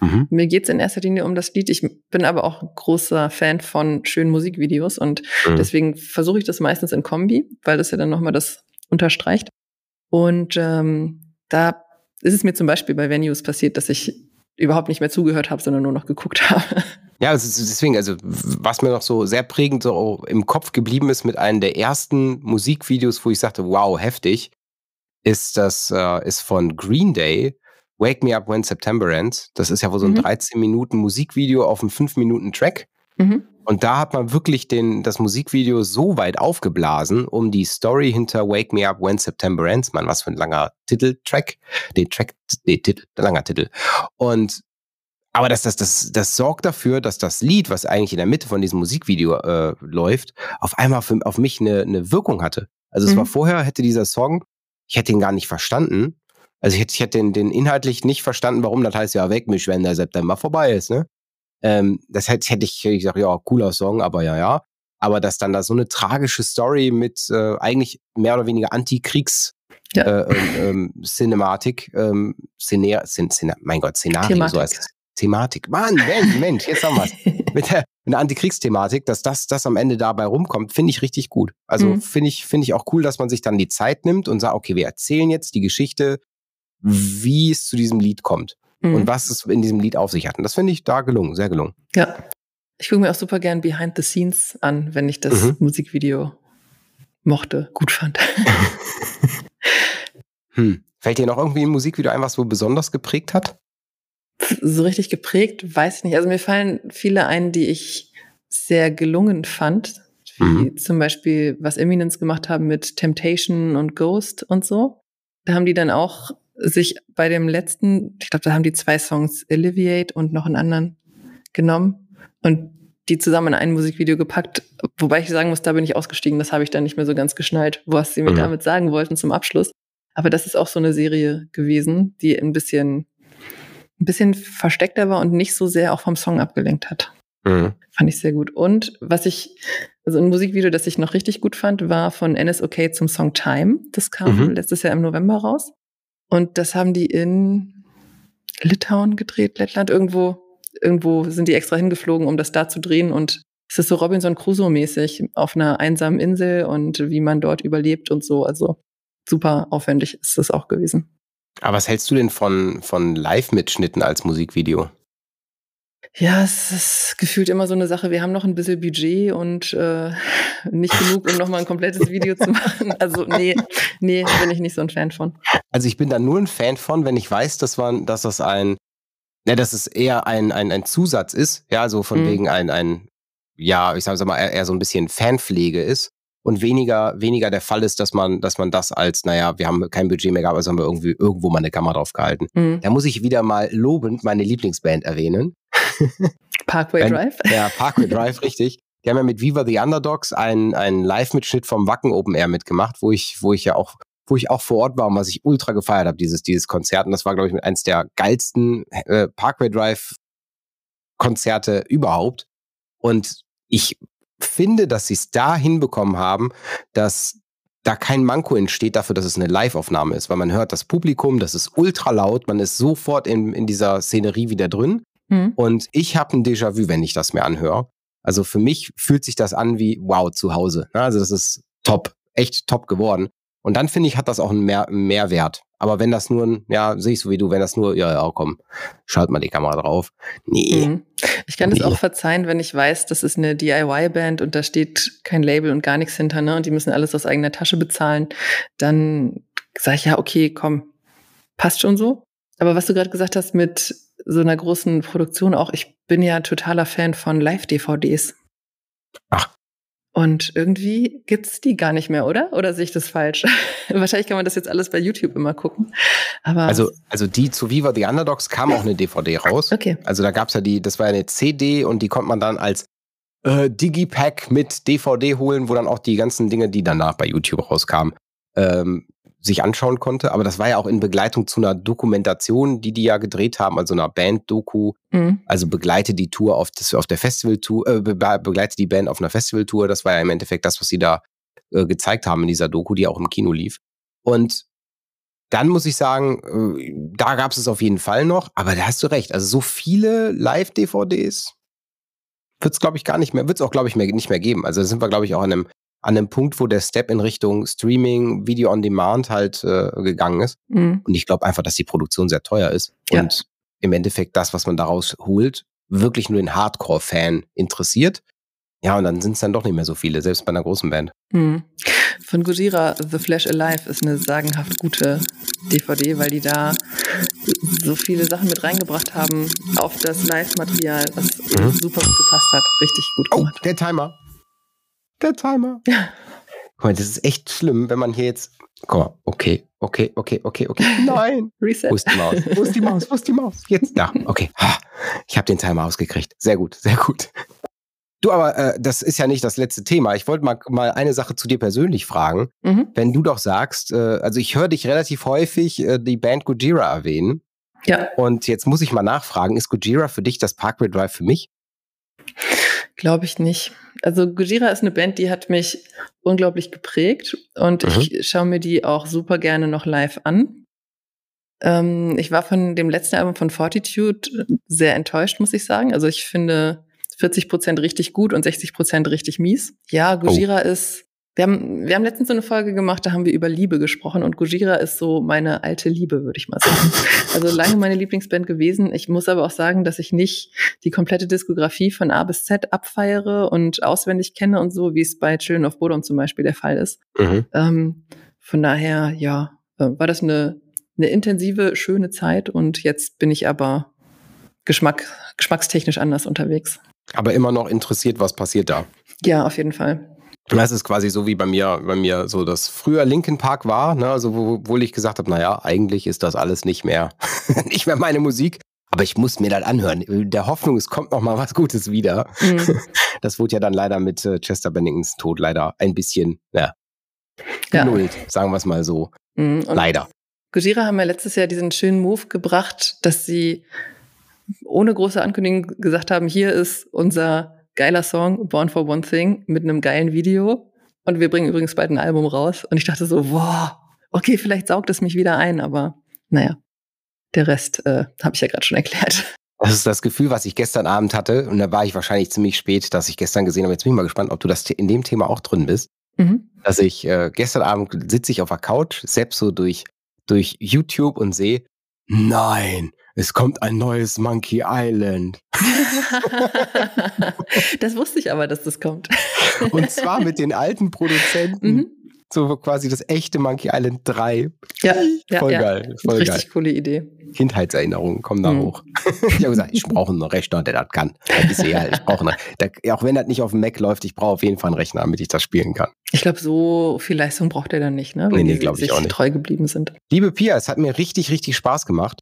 Mhm. Mir geht's in erster Linie um das Lied. Ich bin aber auch großer Fan von schönen Musikvideos und mhm. deswegen versuche ich das meistens in Kombi, weil das ja dann nochmal das unterstreicht. Und ähm, da ist es mir zum Beispiel bei Venues passiert, dass ich überhaupt nicht mehr zugehört habe, sondern nur noch geguckt [laughs] habe. Ja, deswegen, also was mir noch so sehr prägend so im Kopf geblieben ist mit einem der ersten Musikvideos, wo ich sagte, wow, heftig, ist das äh, ist von Green Day, Wake Me Up When September Ends. Das ist ja wohl so ein mhm. 13 Minuten Musikvideo auf einem 5 Minuten Track. Mhm. Und da hat man wirklich den, das Musikvideo so weit aufgeblasen, um die Story hinter Wake Me Up When September Ends, man, was für ein langer Titeltrack, den Track, den Titel, langer Titel. Und aber das, das, das, das sorgt dafür, dass das Lied, was eigentlich in der Mitte von diesem Musikvideo äh, läuft, auf einmal für, auf mich eine, eine Wirkung hatte. Also es mhm. war vorher, hätte dieser Song ich hätte ihn gar nicht verstanden. Also ich hätte, ich hätte den, den inhaltlich nicht verstanden, warum das heißt ja weg mich, wenn der September vorbei ist, ne? Ähm, das hätte, hätte ich, ich gesagt, ja, cooler Song, aber ja, ja. Aber dass dann da so eine tragische Story mit äh, eigentlich mehr oder weniger Antikriegs ja. äh, ähm, ähm, Cinematik, ähm, Cine, Cine, Cine, mein Gott, Szenario, Thematik. so heißt es. Thematik. Mann, Mensch, Mensch, jetzt haben wir es. [laughs] mit der, mit der Antikriegsthematik, dass das, das am Ende dabei rumkommt, finde ich richtig gut. Also mhm. finde ich, finde ich auch cool, dass man sich dann die Zeit nimmt und sagt, okay, wir erzählen jetzt die Geschichte, wie es zu diesem Lied kommt mhm. und was es in diesem Lied auf sich hat. Und das finde ich da gelungen, sehr gelungen. Ja. Ich gucke mir auch super gern Behind the Scenes an, wenn ich das mhm. Musikvideo mochte, gut fand. [laughs] hm. Fällt dir noch irgendwie ein Musikvideo ein, was so besonders geprägt hat? So richtig geprägt, weiß ich nicht. Also mir fallen viele ein, die ich sehr gelungen fand. Wie mhm. zum Beispiel, was Eminence gemacht haben mit Temptation und Ghost und so. Da haben die dann auch sich bei dem letzten, ich glaube, da haben die zwei Songs Alleviate und noch einen anderen genommen und die zusammen in ein Musikvideo gepackt. Wobei ich sagen muss, da bin ich ausgestiegen, das habe ich dann nicht mehr so ganz geschnallt, was sie mir mhm. damit sagen wollten zum Abschluss. Aber das ist auch so eine Serie gewesen, die ein bisschen, ein bisschen versteckter war und nicht so sehr auch vom Song abgelenkt hat. Mhm. Fand ich sehr gut. Und was ich, also ein Musikvideo, das ich noch richtig gut fand, war von NSOK zum Song Time. Das kam mhm. letztes Jahr im November raus. Und das haben die in Litauen gedreht, Lettland, irgendwo, irgendwo sind die extra hingeflogen, um das da zu drehen. Und es ist so Robinson Crusoe-mäßig auf einer einsamen Insel und wie man dort überlebt und so. Also super aufwendig ist das auch gewesen. Aber was hältst du denn von, von Live-Mitschnitten als Musikvideo? Ja, es ist gefühlt immer so eine Sache. Wir haben noch ein bisschen Budget und äh, [laughs] nicht genug, um nochmal ein komplettes Video zu machen. Also nee, nee, bin ich nicht so ein Fan von. Also ich bin da nur ein Fan von, wenn ich weiß, dass, man, dass das ein, ne, dass es eher ein, ein, ein Zusatz ist, ja, so von mhm. wegen ein, ein, ja, ich sag mal, eher, eher so ein bisschen Fanpflege ist und weniger, weniger der Fall ist, dass man, dass man das als, naja, wir haben kein Budget mehr gehabt, also haben wir irgendwie irgendwo mal eine Kamera drauf gehalten. Mhm. Da muss ich wieder mal lobend meine Lieblingsband erwähnen. [laughs] Parkway Drive? Ja, [laughs] Parkway Drive, richtig. Die haben ja mit Viva the Underdogs einen, einen Live-Mitschnitt vom Wacken Open Air mitgemacht, wo ich, wo ich ja auch, wo ich auch vor Ort war und was ich ultra gefeiert habe, dieses, dieses Konzert. Und das war, glaube ich, eins der geilsten äh, Parkway Drive Konzerte überhaupt. Und ich finde, dass sie es da hinbekommen haben, dass da kein Manko entsteht dafür, dass es eine Live-Aufnahme ist, weil man hört das Publikum, das ist ultra laut, man ist sofort in, in dieser Szenerie wieder drin. Mhm. Und ich habe ein Déjà-vu, wenn ich das mir anhöre. Also für mich fühlt sich das an wie wow zu Hause. Also das ist top, echt top geworden. Und dann finde ich, hat das auch einen, Mehr Mehrwert. Aber wenn das nur ein, ja, sehe ich so wie du, wenn das nur, ja, ja, komm, schalt mal die Kamera drauf. Nee. Mhm. Ich kann nee. das auch verzeihen, wenn ich weiß, das ist eine DIY-Band und da steht kein Label und gar nichts hinter, ne? Und die müssen alles aus eigener Tasche bezahlen. Dann sage ich ja, okay, komm, passt schon so. Aber was du gerade gesagt hast mit so einer großen Produktion auch, ich bin ja totaler Fan von Live-DVDs. Ach. Und irgendwie gibt's die gar nicht mehr, oder? Oder sehe ich das falsch? [laughs] Wahrscheinlich kann man das jetzt alles bei YouTube immer gucken. Aber also, also die zu Viva the Underdogs kam auch eine DVD raus. Okay. Also da gab's ja die, das war eine CD und die konnte man dann als äh, Digipack mit DVD holen, wo dann auch die ganzen Dinge, die danach bei YouTube rauskamen, ähm, sich anschauen konnte. Aber das war ja auch in Begleitung zu einer Dokumentation, die die ja gedreht haben, also einer Band-Doku. Mhm. Also begleite die Tour auf, das, auf der Festival-Tour, äh, begleite die Band auf einer Festival-Tour. Das war ja im Endeffekt das, was sie da äh, gezeigt haben in dieser Doku, die auch im Kino lief. Und dann muss ich sagen, äh, da gab es es auf jeden Fall noch, aber da hast du recht. Also so viele Live-DVDs wird es, glaube ich, gar nicht mehr, wird es auch, glaube ich, mehr, nicht mehr geben. Also da sind wir, glaube ich, auch an einem an einem Punkt, wo der Step in Richtung Streaming, Video on Demand halt äh, gegangen ist. Mhm. Und ich glaube einfach, dass die Produktion sehr teuer ist. Ja. Und im Endeffekt das, was man daraus holt, wirklich nur den Hardcore-Fan interessiert. Ja, und dann sind es dann doch nicht mehr so viele, selbst bei einer großen Band. Mhm. Von Gojira, The Flash Alive ist eine sagenhaft gute DVD, weil die da so viele Sachen mit reingebracht haben auf das Live-Material, was mhm. super gut gepasst hat. Richtig gut oh, gemacht. Oh, der Timer der Timer. [laughs] Guck mal, das ist echt schlimm, wenn man hier jetzt. Guck mal, okay, okay, okay, okay, okay. [laughs] Nein. Reset. Wo ist die Maus? [laughs] Wo ist die Maus? Wo ist die Maus? Jetzt da. Okay. Ich habe den Timer ausgekriegt. Sehr gut, sehr gut. Du, aber äh, das ist ja nicht das letzte Thema. Ich wollte mal, mal eine Sache zu dir persönlich fragen. Mhm. Wenn du doch sagst, äh, also ich höre dich relativ häufig äh, die Band Gojira erwähnen. Ja. Und jetzt muss ich mal nachfragen, ist Gojira für dich das Parkway Drive für mich? Glaube ich nicht. Also Gojira ist eine Band, die hat mich unglaublich geprägt und mhm. ich schaue mir die auch super gerne noch live an. Ähm, ich war von dem letzten Album von Fortitude sehr enttäuscht, muss ich sagen. Also ich finde 40 Prozent richtig gut und 60 Prozent richtig mies. Ja, Gojira oh. ist wir haben, wir haben letztens so eine Folge gemacht, da haben wir über Liebe gesprochen und Gojira ist so meine alte Liebe, würde ich mal sagen. [laughs] Also lange meine Lieblingsband gewesen. Ich muss aber auch sagen, dass ich nicht die komplette Diskografie von A bis Z abfeiere und auswendig kenne und so, wie es bei Children of Bodom zum Beispiel der Fall ist. Mhm. Ähm, von daher, ja, äh, war das eine, eine intensive, schöne Zeit und jetzt bin ich aber Geschmack, geschmackstechnisch anders unterwegs. Aber immer noch interessiert, was passiert da. Ja, auf jeden Fall. Das ist quasi so wie bei mir, bei mir so das früher Linkin Park war, ne? also wo, obwohl ich gesagt habe, naja, eigentlich ist das alles nicht mehr, [laughs] nicht mehr meine Musik. Aber ich muss mir das anhören. Der Hoffnung, es kommt noch mal was Gutes wieder. Mhm. [laughs] Das wurde ja dann leider mit äh, Chester Benningtons Tod leider ein bisschen, ja, genullt, ja. sagen wir es mal so. Mhm. leider. Gojira haben ja letztes Jahr diesen schönen Move gebracht, dass sie ohne große Ankündigung gesagt haben, hier ist unser geiler Song, Born for One Thing, mit einem geilen Video. Und wir bringen übrigens bald ein Album raus. Und ich dachte so, wow, okay, vielleicht saugt es mich wieder ein, aber naja, der Rest äh, habe ich ja gerade schon erklärt. Das ist das Gefühl, was ich gestern Abend hatte. Und da war ich wahrscheinlich ziemlich spät, dass ich gestern gesehen habe. Jetzt bin ich mal gespannt, ob du das in dem Thema auch drin bist. Mhm. Dass ich äh, gestern Abend sitze ich auf der Couch, selbst so durch, durch YouTube und sehe, nein, es kommt ein neues Monkey Island. [laughs] das wusste ich aber, dass das kommt. Und zwar mit den alten Produzenten. Mhm. So quasi das echte Monkey Island 3. Ja, voll ja, geil. Voll Richtig geil. coole Idee. Kindheitserinnerungen kommen da mhm. hoch. ich habe gesagt, ich brauche einen Rechner, der das kann. Das ist eher, ich brauche einen, auch wenn das nicht auf dem Mac läuft, ich brauche auf jeden Fall einen Rechner, damit ich das spielen kann. Ich glaube, so viel Leistung braucht er dann nicht, ne? Wenn nee, nee, glaube ich auch nicht. treu geblieben sind. Liebe Pia, es hat mir richtig, richtig Spaß gemacht.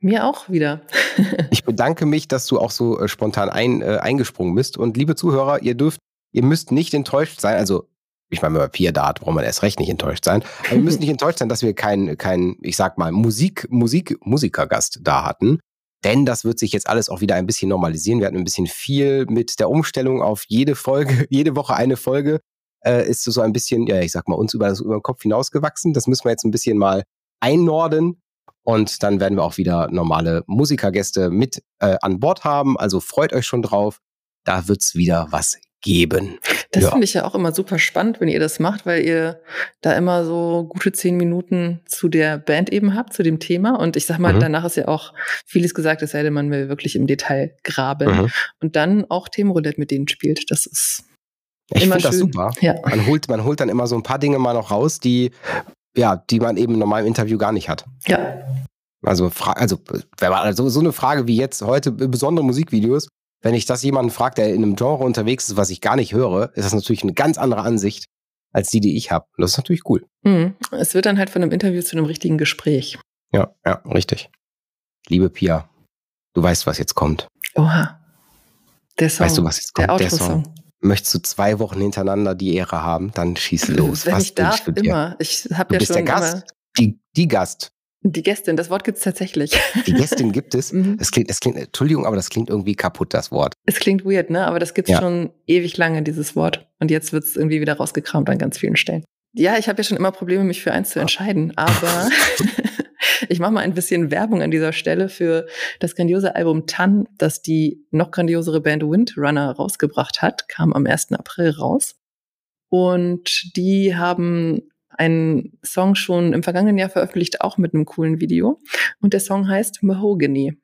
Mir auch wieder. [laughs] ich bedanke mich, dass du auch so äh, spontan ein, äh, eingesprungen bist. Und liebe Zuhörer, ihr dürft, ihr müsst nicht enttäuscht sein. Also, ich meine, bei Pia Dart braucht man erst recht nicht enttäuscht sein. Aber ihr müsst nicht [laughs] enttäuscht sein, dass wir keinen, kein, ich sag mal, Musik, Musik, Musikergast da hatten. Denn das wird sich jetzt alles auch wieder ein bisschen normalisieren. Wir hatten ein bisschen viel mit der Umstellung auf jede Folge, [laughs] jede Woche eine Folge. Äh, ist so ein bisschen, ja, ich sag mal, uns über, das, über den Kopf hinausgewachsen. Das müssen wir jetzt ein bisschen mal einnorden. Und dann werden wir auch wieder normale Musikergäste mit äh, an Bord haben. Also freut euch schon drauf. Da wird's wieder was geben. Das ja. finde ich ja auch immer super spannend, wenn ihr das macht, weil ihr da immer so gute zehn Minuten zu der Band eben habt, zu dem Thema. Und ich sag mal, mhm. danach ist ja auch vieles gesagt, es sei denn, man will wirklich im Detail graben. Mhm. Und dann auch Themenroulette mit denen spielt. Das ist ich finde das super. Ja. Man, holt, man holt dann immer so ein paar Dinge mal noch raus, die ja, die man eben in normalem Interview gar nicht hat. Ja. Also, also, also so eine Frage wie jetzt heute, besondere Musikvideos, wenn ich das jemanden frage, der in einem Genre unterwegs ist, was ich gar nicht höre, ist das natürlich eine ganz andere Ansicht als die, die ich habe. Das ist natürlich cool. Mhm. Es wird dann halt von einem Interview zu einem richtigen Gespräch. Ja, ja, richtig. Liebe Pia, du weißt, was jetzt kommt. Oha. Der Song. Weißt du, was jetzt kommt? Der, Der Song möchtest du zwei Wochen hintereinander die Ehre haben, dann schieß los. Wenn Was ich darf, immer. Ich habe ja bist schon der Gast, die, die Gast. Die Gästin, das Wort gibt es tatsächlich. Die Gästin gibt es. [laughs] Mhm. Das klingt, das klingt, Entschuldigung, aber das klingt irgendwie kaputt, das Wort. Es klingt weird, ne? Aber das gibt es ja. schon ewig lange, dieses Wort. Und jetzt wird es irgendwie wieder rausgekramt an ganz vielen Stellen. Ja, ich habe ja schon immer Probleme, mich für eins zu entscheiden, [laughs] aber [laughs] ich mache mal ein bisschen Werbung an dieser Stelle für das grandiose Album Tan, das die noch grandiosere Band Windrunner rausgebracht hat, kam am 1. April raus. Und die haben einen Song schon im vergangenen Jahr veröffentlicht, auch mit einem coolen Video. Und der Song heißt Mahogany.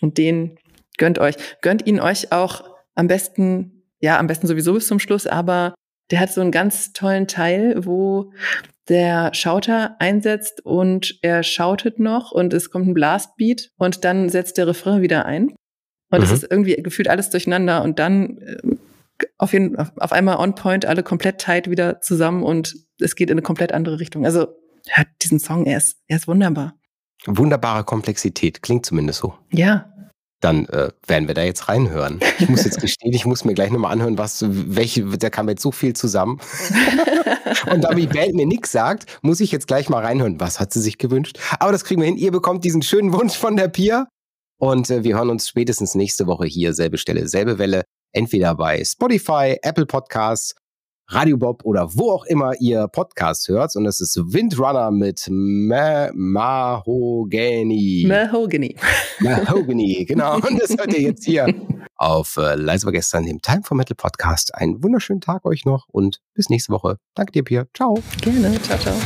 Und den gönnt euch. Gönnt ihn euch auch am besten, ja, am besten sowieso bis zum Schluss, aber der hat so einen ganz tollen Teil, wo der Schauter einsetzt und er schautet noch und es kommt ein Blastbeat und dann setzt der Refrain wieder ein. Und es mhm. ist irgendwie gefühlt alles durcheinander und dann äh, auf, jeden, auf einmal on point, alle komplett tight wieder zusammen und es geht in eine komplett andere Richtung. Also hört diesen Song, er ist, er ist wunderbar. Wunderbare Komplexität, klingt zumindest so. Ja. dann äh, werden wir da jetzt reinhören. Ich muss jetzt [laughs] gestehen, ich muss mir gleich nochmal anhören, was, welche, da kam jetzt so viel zusammen. [laughs] und da die Band mir nichts sagt, muss ich jetzt gleich mal reinhören, was hat sie sich gewünscht. Aber das kriegen wir hin. Ihr bekommt diesen schönen Wunsch von der Pia. Und äh, wir hören uns spätestens nächste Woche hier, selbe Stelle, selbe Welle. Entweder bei Spotify, Apple Podcasts Radio Bob oder wo auch immer ihr Podcast hört. Und es ist Windrunner mit Ma Mahogany. Mahogany. Mahogany, genau. [laughs] Und das hört ihr jetzt hier auf äh, Leise war gestern im Time for Metal Podcast. Einen wunderschönen Tag euch noch und bis nächste Woche. Danke dir, Pia. Ciao. Gerne. Ciao, ciao.